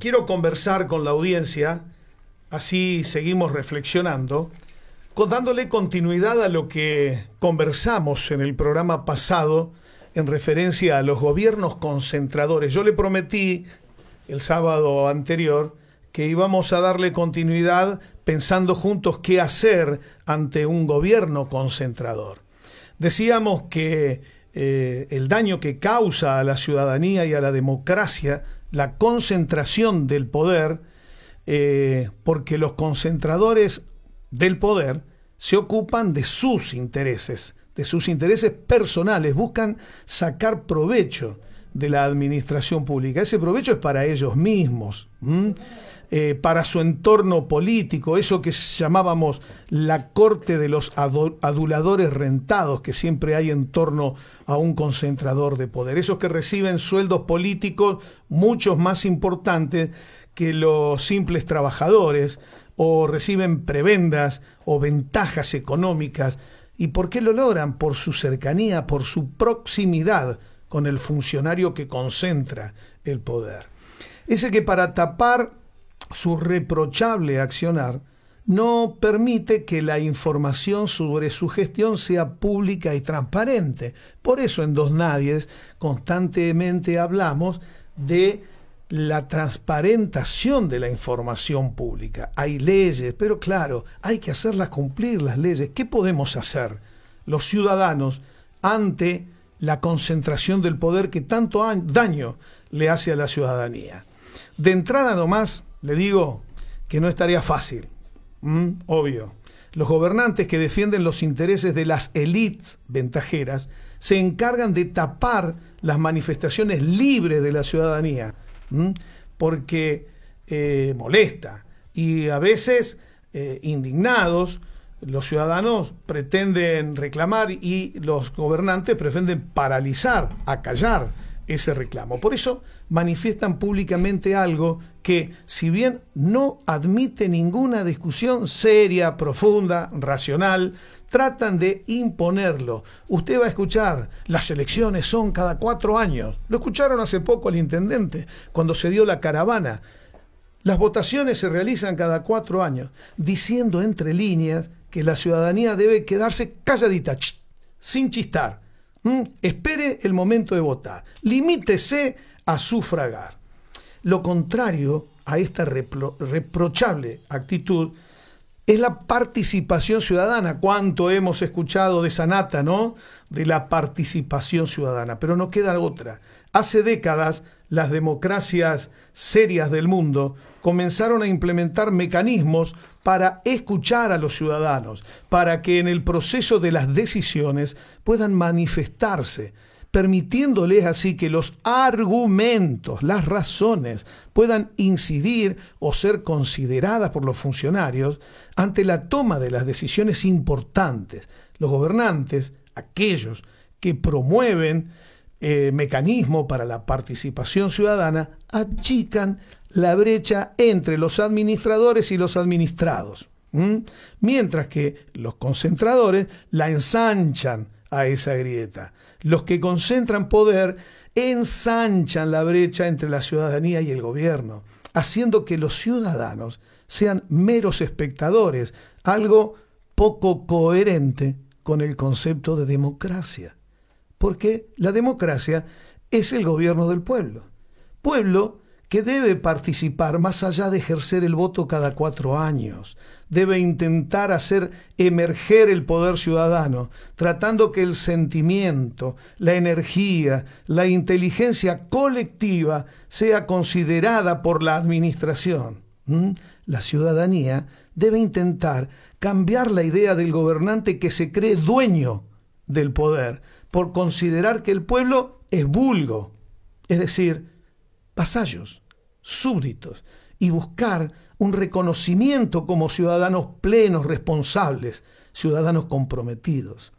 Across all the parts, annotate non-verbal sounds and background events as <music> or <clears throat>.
quiero conversar con la audiencia, así seguimos reflexionando, dándole continuidad a lo que conversamos en el programa pasado en referencia a los gobiernos concentradores. Yo le prometí el sábado anterior que íbamos a darle continuidad pensando juntos qué hacer ante un gobierno concentrador. Decíamos que eh, el daño que causa a la ciudadanía y a la democracia la concentración del poder, eh, porque los concentradores del poder se ocupan de sus intereses, de sus intereses personales, buscan sacar provecho de la administración pública. Ese provecho es para ellos mismos, eh, para su entorno político, eso que llamábamos la corte de los aduladores rentados que siempre hay en torno a un concentrador de poder, esos que reciben sueldos políticos muchos más importantes que los simples trabajadores o reciben prebendas o ventajas económicas. ¿Y por qué lo logran? Por su cercanía, por su proximidad con el funcionario que concentra el poder. Ese que para tapar su reprochable accionar no permite que la información sobre su gestión sea pública y transparente. Por eso en Dos Nadies constantemente hablamos de la transparentación de la información pública. Hay leyes, pero claro, hay que hacerlas cumplir las leyes. ¿Qué podemos hacer los ciudadanos ante la concentración del poder que tanto daño le hace a la ciudadanía? De entrada nomás, le digo que no estaría fácil, obvio. Los gobernantes que defienden los intereses de las élites ventajeras se encargan de tapar las manifestaciones libres de la ciudadanía porque eh, molesta. Y a veces, eh, indignados, los ciudadanos pretenden reclamar y los gobernantes pretenden paralizar, acallar ese reclamo. Por eso manifiestan públicamente algo que, si bien no admite ninguna discusión seria, profunda, racional, tratan de imponerlo. Usted va a escuchar, las elecciones son cada cuatro años. Lo escucharon hace poco al intendente, cuando se dio la caravana. Las votaciones se realizan cada cuatro años, diciendo entre líneas que la ciudadanía debe quedarse calladita, sin chistar. Espere el momento de votar. Limítese a sufragar. Lo contrario a esta reprochable actitud es la participación ciudadana. ¿Cuánto hemos escuchado de esa nata, no? De la participación ciudadana. Pero no queda otra. Hace décadas, las democracias serias del mundo comenzaron a implementar mecanismos para escuchar a los ciudadanos, para que en el proceso de las decisiones puedan manifestarse permitiéndoles así que los argumentos, las razones, puedan incidir o ser consideradas por los funcionarios ante la toma de las decisiones importantes. Los gobernantes, aquellos que promueven eh, mecanismos para la participación ciudadana, achican la brecha entre los administradores y los administrados. Mientras que los concentradores la ensanchan a esa grieta. Los que concentran poder ensanchan la brecha entre la ciudadanía y el gobierno, haciendo que los ciudadanos sean meros espectadores, algo poco coherente con el concepto de democracia. Porque la democracia es el gobierno del pueblo. Pueblo que debe participar más allá de ejercer el voto cada cuatro años. Debe intentar hacer emerger el poder ciudadano, tratando que el sentimiento, la energía, la inteligencia colectiva sea considerada por la administración. ¿Mm? La ciudadanía debe intentar cambiar la idea del gobernante que se cree dueño del poder, por considerar que el pueblo es vulgo, es decir, vasallos, súbditos, y buscar un reconocimiento como ciudadanos plenos, responsables, ciudadanos comprometidos.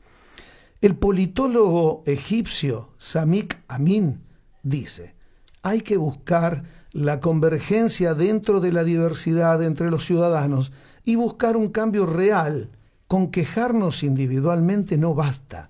El politólogo egipcio Samik Amin dice, hay que buscar la convergencia dentro de la diversidad entre los ciudadanos y buscar un cambio real. Con quejarnos individualmente no basta.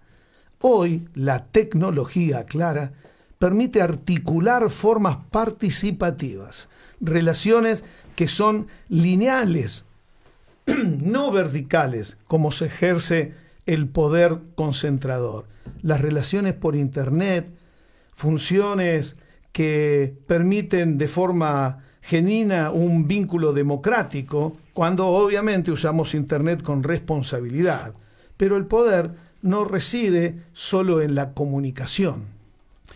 Hoy la tecnología, clara, permite articular formas participativas, relaciones que son lineales, <clears throat> no verticales, como se ejerce el poder concentrador. Las relaciones por Internet, funciones que permiten de forma genuina un vínculo democrático, cuando obviamente usamos Internet con responsabilidad. Pero el poder no reside solo en la comunicación.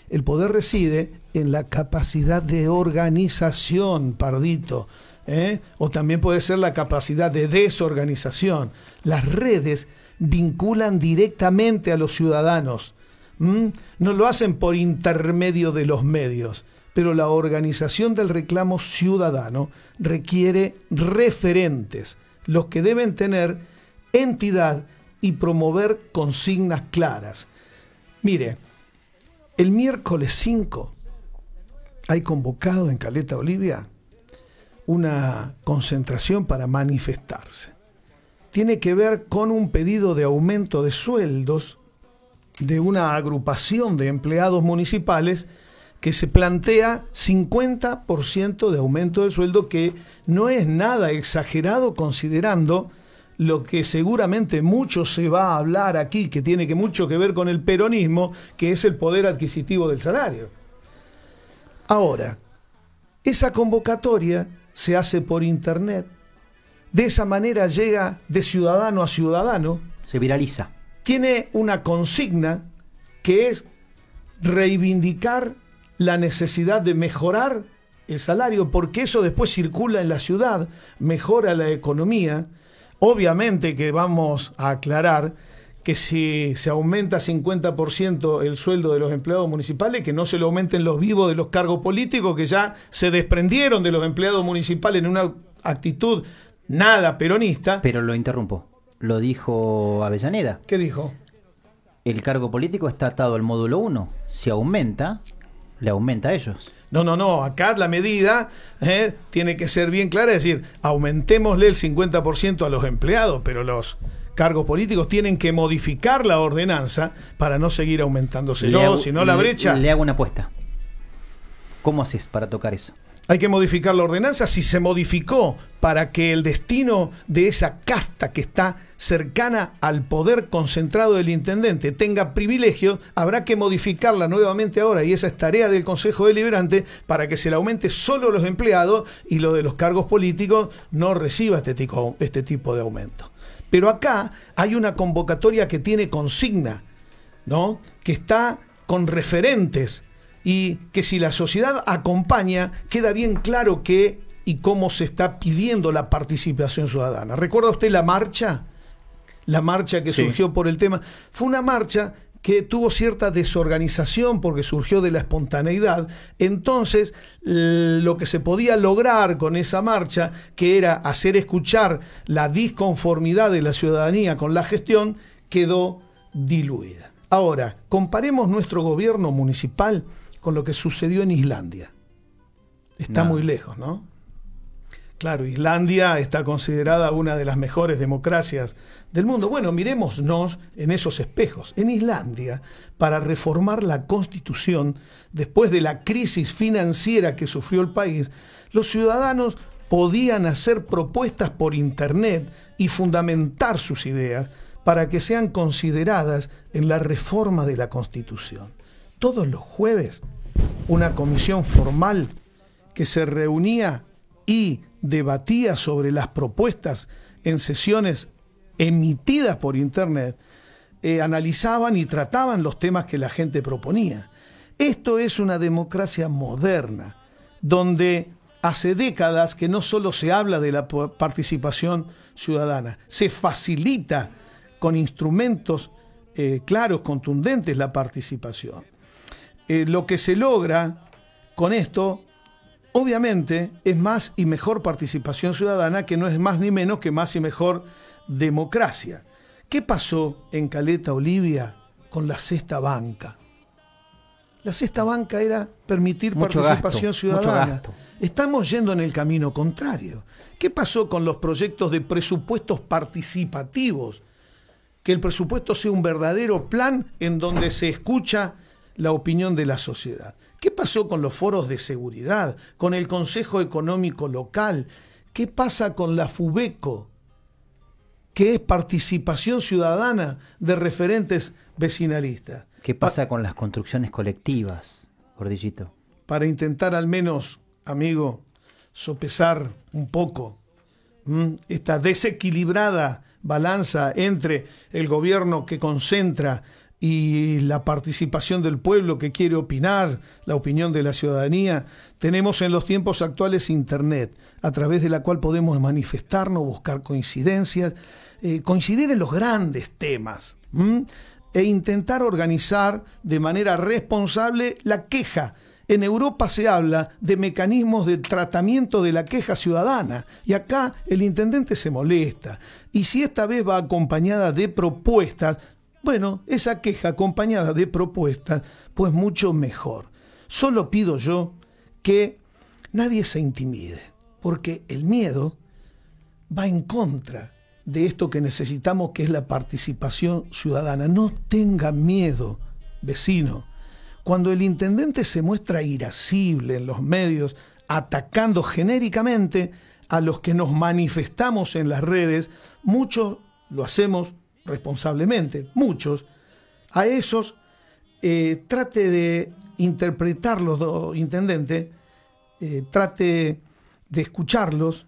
El poder reside en la capacidad de organización, Pardito, ¿eh? o también puede ser la capacidad de desorganización. Las redes vinculan directamente a los ciudadanos. No lo hacen por intermedio de los medios, pero la organización del reclamo ciudadano requiere referentes, los que deben tener entidad y promover consignas claras. Mire, el miércoles 5 hay convocado en Caleta Olivia una concentración para manifestarse. Tiene que ver con un pedido de aumento de sueldos de una agrupación de empleados municipales que se plantea 50% de aumento de sueldo, que no es nada exagerado considerando lo que seguramente mucho se va a hablar aquí, que tiene que mucho que ver con el peronismo, que es el poder adquisitivo del salario. Ahora, esa convocatoria se hace por internet. De esa manera llega de ciudadano a ciudadano. Se viraliza. Tiene una consigna que es reivindicar la necesidad de mejorar el salario, porque eso después circula en la ciudad, mejora la economía Obviamente que vamos a aclarar que si se aumenta 50% el sueldo de los empleados municipales, que no se lo aumenten los vivos de los cargos políticos, que ya se desprendieron de los empleados municipales en una actitud nada peronista. Pero lo interrumpo. Lo dijo Avellaneda. ¿Qué dijo? El cargo político está atado al módulo 1. Si aumenta, le aumenta a ellos. No, no, no, acá la medida eh, tiene que ser bien clara, es decir, aumentémosle el 50% a los empleados, pero los cargos políticos tienen que modificar la ordenanza para no seguir aumentándose. No, si no la brecha... Le hago una apuesta. ¿Cómo haces para tocar eso? Hay que modificar la ordenanza. Si se modificó para que el destino de esa casta que está cercana al poder concentrado del intendente tenga privilegios, habrá que modificarla nuevamente ahora y esa es tarea del Consejo Deliberante para que se le aumente solo los empleados y lo de los cargos políticos no reciba este tipo, este tipo de aumento. Pero acá hay una convocatoria que tiene consigna, ¿no? Que está con referentes y que si la sociedad acompaña, queda bien claro qué y cómo se está pidiendo la participación ciudadana. ¿Recuerda usted la marcha? La marcha que surgió por el tema. Fue una marcha que tuvo cierta desorganización porque surgió de la espontaneidad. Entonces, lo que se podía lograr con esa marcha, que era hacer escuchar la disconformidad de la ciudadanía con la gestión, quedó diluida. Ahora, comparemos nuestro gobierno municipal con lo que sucedió en Islandia. Está muy lejos, ¿no? Claro, Islandia está considerada una de las mejores democracias del mundo. Bueno, miremosnos en esos espejos. En Islandia, para reformar la constitución, después de la crisis financiera que sufrió el país, los ciudadanos podían hacer propuestas por Internet y fundamentar sus ideas para que sean consideradas en la reforma de la constitución. Todos los jueves una comisión formal que se reunía y debatía sobre las propuestas en sesiones emitidas por Internet, eh, analizaban y trataban los temas que la gente proponía. Esto es una democracia moderna, donde hace décadas que no solo se habla de la participación ciudadana, se facilita con instrumentos eh, claros, contundentes, la participación. Eh, lo que se logra con esto, obviamente, es más y mejor participación ciudadana, que no es más ni menos que más y mejor democracia. ¿Qué pasó en Caleta Olivia con la cesta banca? La cesta banca era permitir participación ciudadana. Estamos yendo en el camino contrario. ¿Qué pasó con los proyectos de presupuestos participativos? Que el presupuesto sea un verdadero plan en donde se escucha la opinión de la sociedad. ¿Qué pasó con los foros de seguridad, con el Consejo Económico Local? ¿Qué pasa con la FUBECO, que es participación ciudadana de referentes vecinalistas? ¿Qué pasa con las construcciones colectivas, Gordillito? Para intentar al menos, amigo, sopesar un poco esta desequilibrada balanza entre el gobierno que concentra y la participación del pueblo que quiere opinar, la opinión de la ciudadanía. Tenemos en los tiempos actuales Internet, a través de la cual podemos manifestarnos, buscar coincidencias, eh, coincidir en los grandes temas e intentar organizar de manera responsable la queja en Europa se habla de mecanismos de tratamiento de la queja ciudadana y acá el intendente se molesta. Y si esta vez va acompañada de propuestas, bueno, esa queja acompañada de propuestas, pues mucho mejor. Solo pido yo que nadie se intimide, porque el miedo va en contra de esto que necesitamos, que es la participación ciudadana. No tenga miedo, vecino cuando el intendente se muestra irascible en los medios, atacando genéricamente a los que nos manifestamos en las redes, muchos lo hacemos responsablemente, muchos, a esos eh, trate de interpretarlos, intendente, eh, trate de escucharlos,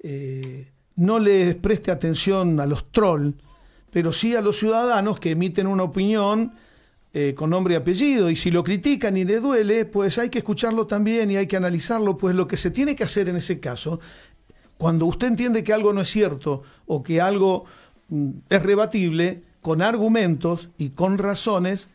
eh, no les preste atención a los trolls, pero sí a los ciudadanos que emiten una opinión eh, con nombre y apellido, y si lo critican y le duele, pues hay que escucharlo también y hay que analizarlo, pues lo que se tiene que hacer en ese caso, cuando usted entiende que algo no es cierto o que algo es rebatible, con argumentos y con razones,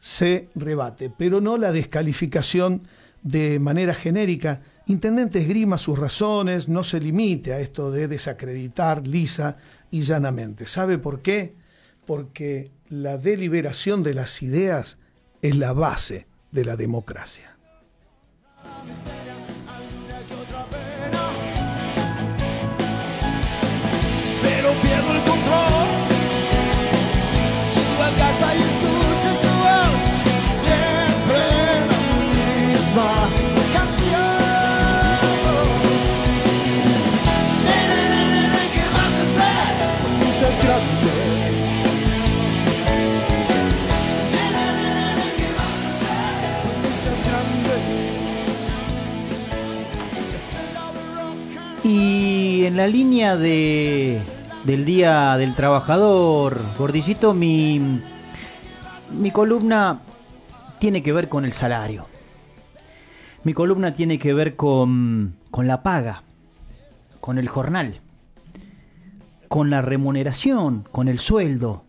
se rebate, pero no la descalificación de manera genérica. Intendente esgrima sus razones, no se limite a esto de desacreditar lisa y llanamente. ¿Sabe por qué? Porque la deliberación de las ideas es la base de la democracia. Y en la línea de, del Día del Trabajador, Gordillito, mi, mi columna tiene que ver con el salario. Mi columna tiene que ver con, con la paga, con el jornal, con la remuneración, con el sueldo,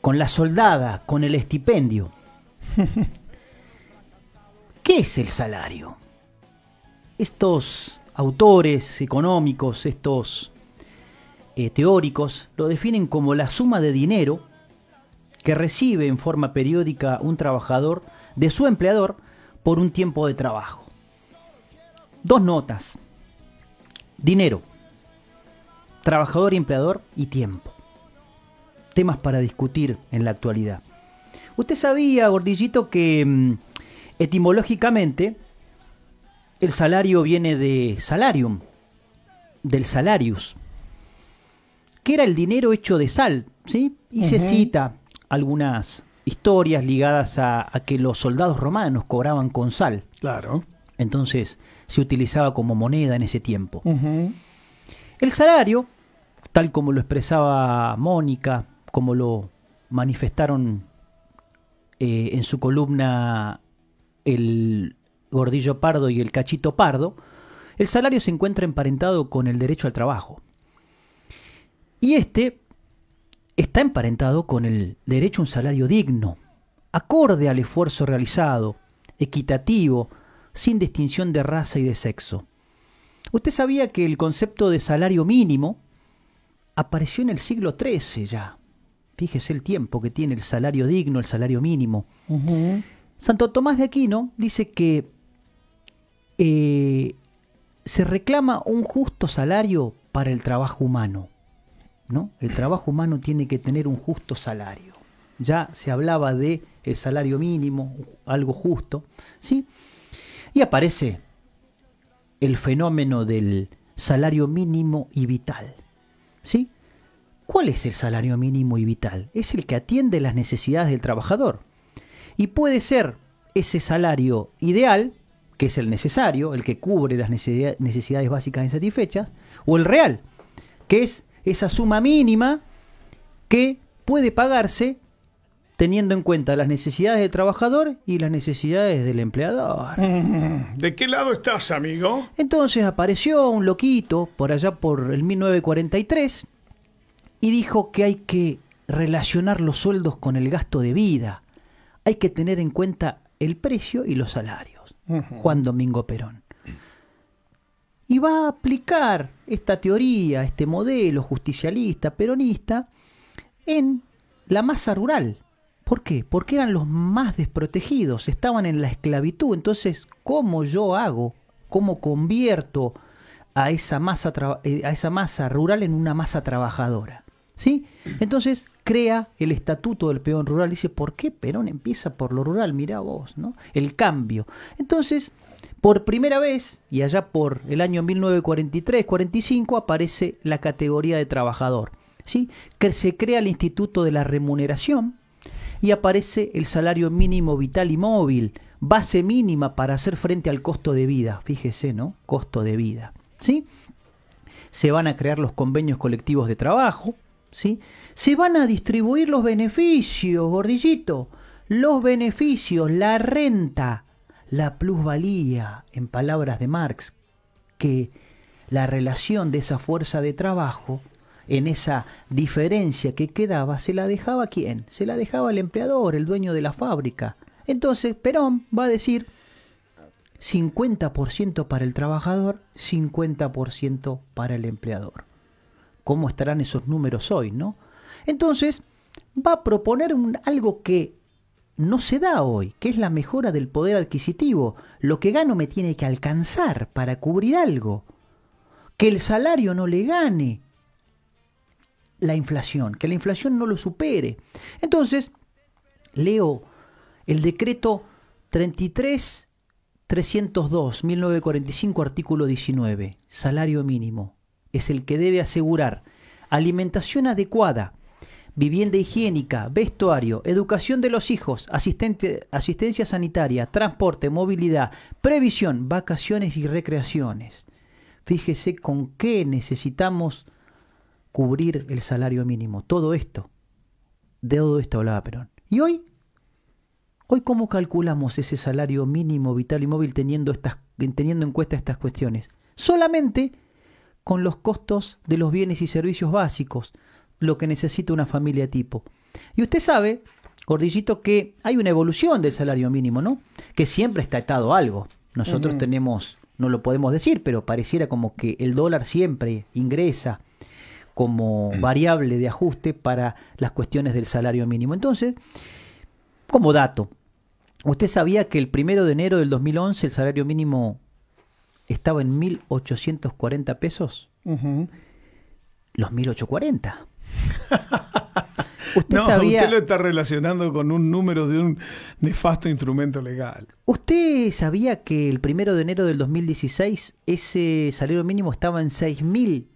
con la soldada, con el estipendio. <laughs> ¿Qué es el salario? Estos autores económicos, estos eh, teóricos, lo definen como la suma de dinero que recibe en forma periódica un trabajador de su empleador por un tiempo de trabajo. Dos notas. Dinero, trabajador y empleador y tiempo. Temas para discutir en la actualidad. Usted sabía, gordillito, que mm, etimológicamente el salario viene de salarium, del salarius, que era el dinero hecho de sal, ¿sí? Y se cita algunas historias ligadas a, que los soldados romanos cobraban con sal. Claro. Entonces se utilizaba como moneda en ese tiempo. El salario, tal como lo expresaba Mónica, como lo manifestaron eh, en su columna el Gordillo Pardo y el Cachito Pardo, el salario se encuentra emparentado con el derecho al trabajo. Y este está emparentado con el derecho a un salario digno, acorde al esfuerzo realizado, equitativo, sin distinción de raza y de sexo. Usted sabía que el concepto de salario mínimo apareció en el siglo XIII ya. Fíjese el tiempo que tiene el salario digno, el salario mínimo. Santo Tomás de Aquino dice que eh, se reclama un justo salario para el trabajo humano. ¿no? El trabajo humano tiene que tener un justo salario. Ya se hablaba de el salario mínimo, algo justo, ¿sí? Y aparece el fenómeno del salario mínimo y vital, ¿sí? ¿Cuál es el salario mínimo y vital? Es el que atiende las necesidades del trabajador. Y puede ser ese salario ideal, que es el necesario, el que cubre las necesidades básicas insatisfechas, o el real, que es esa suma mínima que puede pagarse teniendo en cuenta las necesidades del trabajador y las necesidades del empleador. <laughs> ¿De qué lado estás, amigo? Entonces apareció un loquito por allá por el 1943 y dijo que hay que relacionar los sueldos con el gasto de vida. Hay que tener en cuenta el precio y los salarios. Juan Domingo Perón. Y va a aplicar esta teoría, este modelo justicialista, peronista, en la masa rural. ¿Por qué? Porque eran los más desprotegidos, estaban en la esclavitud. Entonces, ¿cómo yo hago? ¿Cómo convierto a esa masa, eh, a esa masa rural en una masa trabajadora? ¿Sí? Entonces crea el estatuto del peón rural. Dice, ¿por qué Perón empieza por lo rural? Mirá vos, ¿no? El cambio. Entonces, por primera vez, y allá por el año 1943-45, aparece la categoría de trabajador. ¿sí? Que se crea el Instituto de la Remuneración y aparece el salario mínimo vital y móvil, base mínima para hacer frente al costo de vida. Fíjese, ¿no? Costo de vida. ¿Sí? Se van a crear los convenios colectivos de trabajo, ¿sí? Se van a distribuir los beneficios, gordillito. Los beneficios, la renta, la plusvalía, en palabras de Marx, que la relación de esa fuerza de trabajo en esa diferencia que quedaba, se la dejaba quién? Se la dejaba el empleador, el dueño de la fábrica. Entonces Perón va a decir 50% para el trabajador, 50% para el empleador. ¿Cómo estarán esos números hoy, no? Entonces va a proponer algo que no se da hoy, que es la mejora del poder adquisitivo. Lo que gano me tiene que alcanzar para cubrir algo. Que el salario no le gane la inflación, que la inflación no lo supere. Entonces, leo el decreto 33 302 1945 artículo 19, salario mínimo, es el que debe asegurar alimentación adecuada, vivienda higiénica, vestuario, educación de los hijos, asistencia sanitaria, transporte, movilidad, previsión, vacaciones y recreaciones. Fíjese con qué necesitamos cubrir el salario mínimo. Todo esto, de todo esto hablaba Perón. ¿Y hoy? Hoy, ¿cómo calculamos ese salario mínimo vital y móvil teniendo, estas, teniendo en cuenta estas cuestiones? Solamente con los costos de los bienes y servicios básicos, lo que necesita una familia tipo. Y usted sabe, Gordillito, que hay una evolución del salario mínimo, ¿no? Que siempre está atado a algo. Nosotros tenemos, no lo podemos decir, pero pareciera como que el dólar siempre ingresa como variable de ajuste para las cuestiones del salario mínimo. Entonces, como dato, ¿usted sabía que el primero de enero del 2011 el salario mínimo estaba en 1.840 pesos? Los 1.840. <laughs> ¿Usted sabía... usted lo está relacionando con un número de un nefasto instrumento legal. ¿Usted sabía que el primero de enero del 2016 ese salario mínimo estaba en 6.000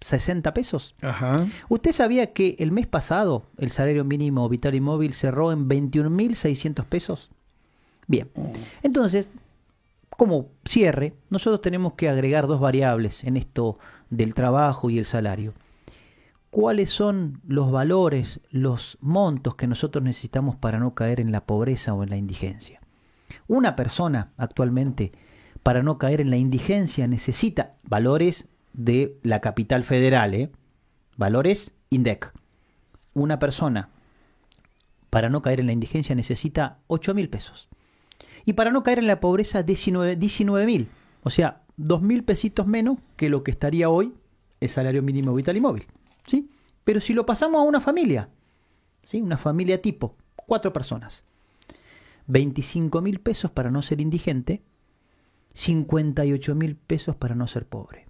60 pesos. Ajá. ¿Usted sabía que el mes pasado el salario mínimo vital y móvil cerró en 21.600 pesos? Bien, entonces, como cierre, nosotros tenemos que agregar dos variables en esto del trabajo y el salario. ¿Cuáles son los valores, los montos que nosotros necesitamos para no caer en la pobreza o en la indigencia? Una persona actualmente, para no caer en la indigencia, necesita valores de la capital federal, ¿eh? valores INDEC. Una persona, para no caer en la indigencia, necesita 8 mil pesos. Y para no caer en la pobreza, 19 mil. O sea, 2 mil pesitos menos que lo que estaría hoy el salario mínimo vital y móvil. ¿Sí? Pero si lo pasamos a una familia, ¿sí? una familia tipo, cuatro personas, 25 mil pesos para no ser indigente, 58 mil pesos para no ser pobre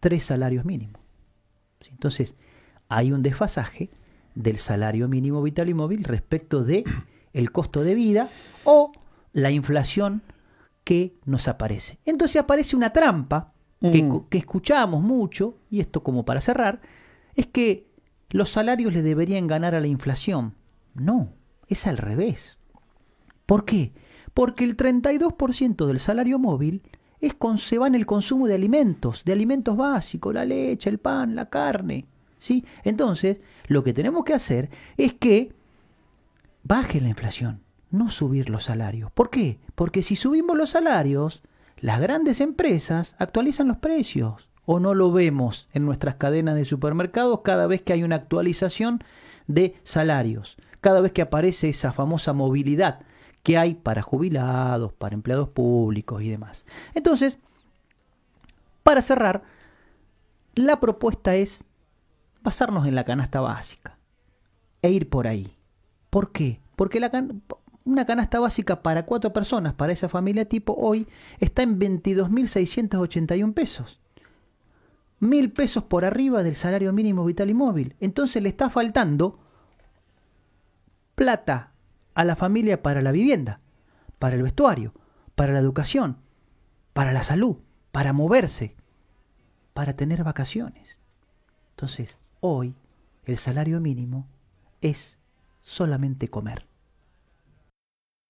tres salarios mínimos. Entonces, hay un desfasaje del salario mínimo vital y móvil respecto de el costo de vida o la inflación que nos aparece. Entonces aparece una trampa que, Mm. que escuchamos mucho, y esto como para cerrar, es que los salarios le deberían ganar a la inflación. No, es al revés. ¿Por qué? Porque el 32% del salario móvil es se va en el consumo de alimentos, de alimentos básicos, la leche, el pan, la carne. ¿sí? Entonces, lo que tenemos que hacer es que baje la inflación, no subir los salarios. ¿Por qué? Porque si subimos los salarios, las grandes empresas actualizan los precios. ¿O no lo vemos en nuestras cadenas de supermercados cada vez que hay una actualización de salarios? Cada vez que aparece esa famosa movilidad que hay para jubilados, para empleados públicos y demás. Entonces, para cerrar, la propuesta es basarnos en la canasta básica e ir por ahí. ¿Por qué? Porque la una canasta básica para cuatro personas, para esa familia tipo, hoy está en 22.681 pesos. Mil pesos por arriba del salario mínimo vital y móvil. Entonces le está faltando plata a la familia para la vivienda, para el vestuario, para la educación, para la salud, para moverse, para tener vacaciones. Entonces, hoy el salario mínimo es solamente comer.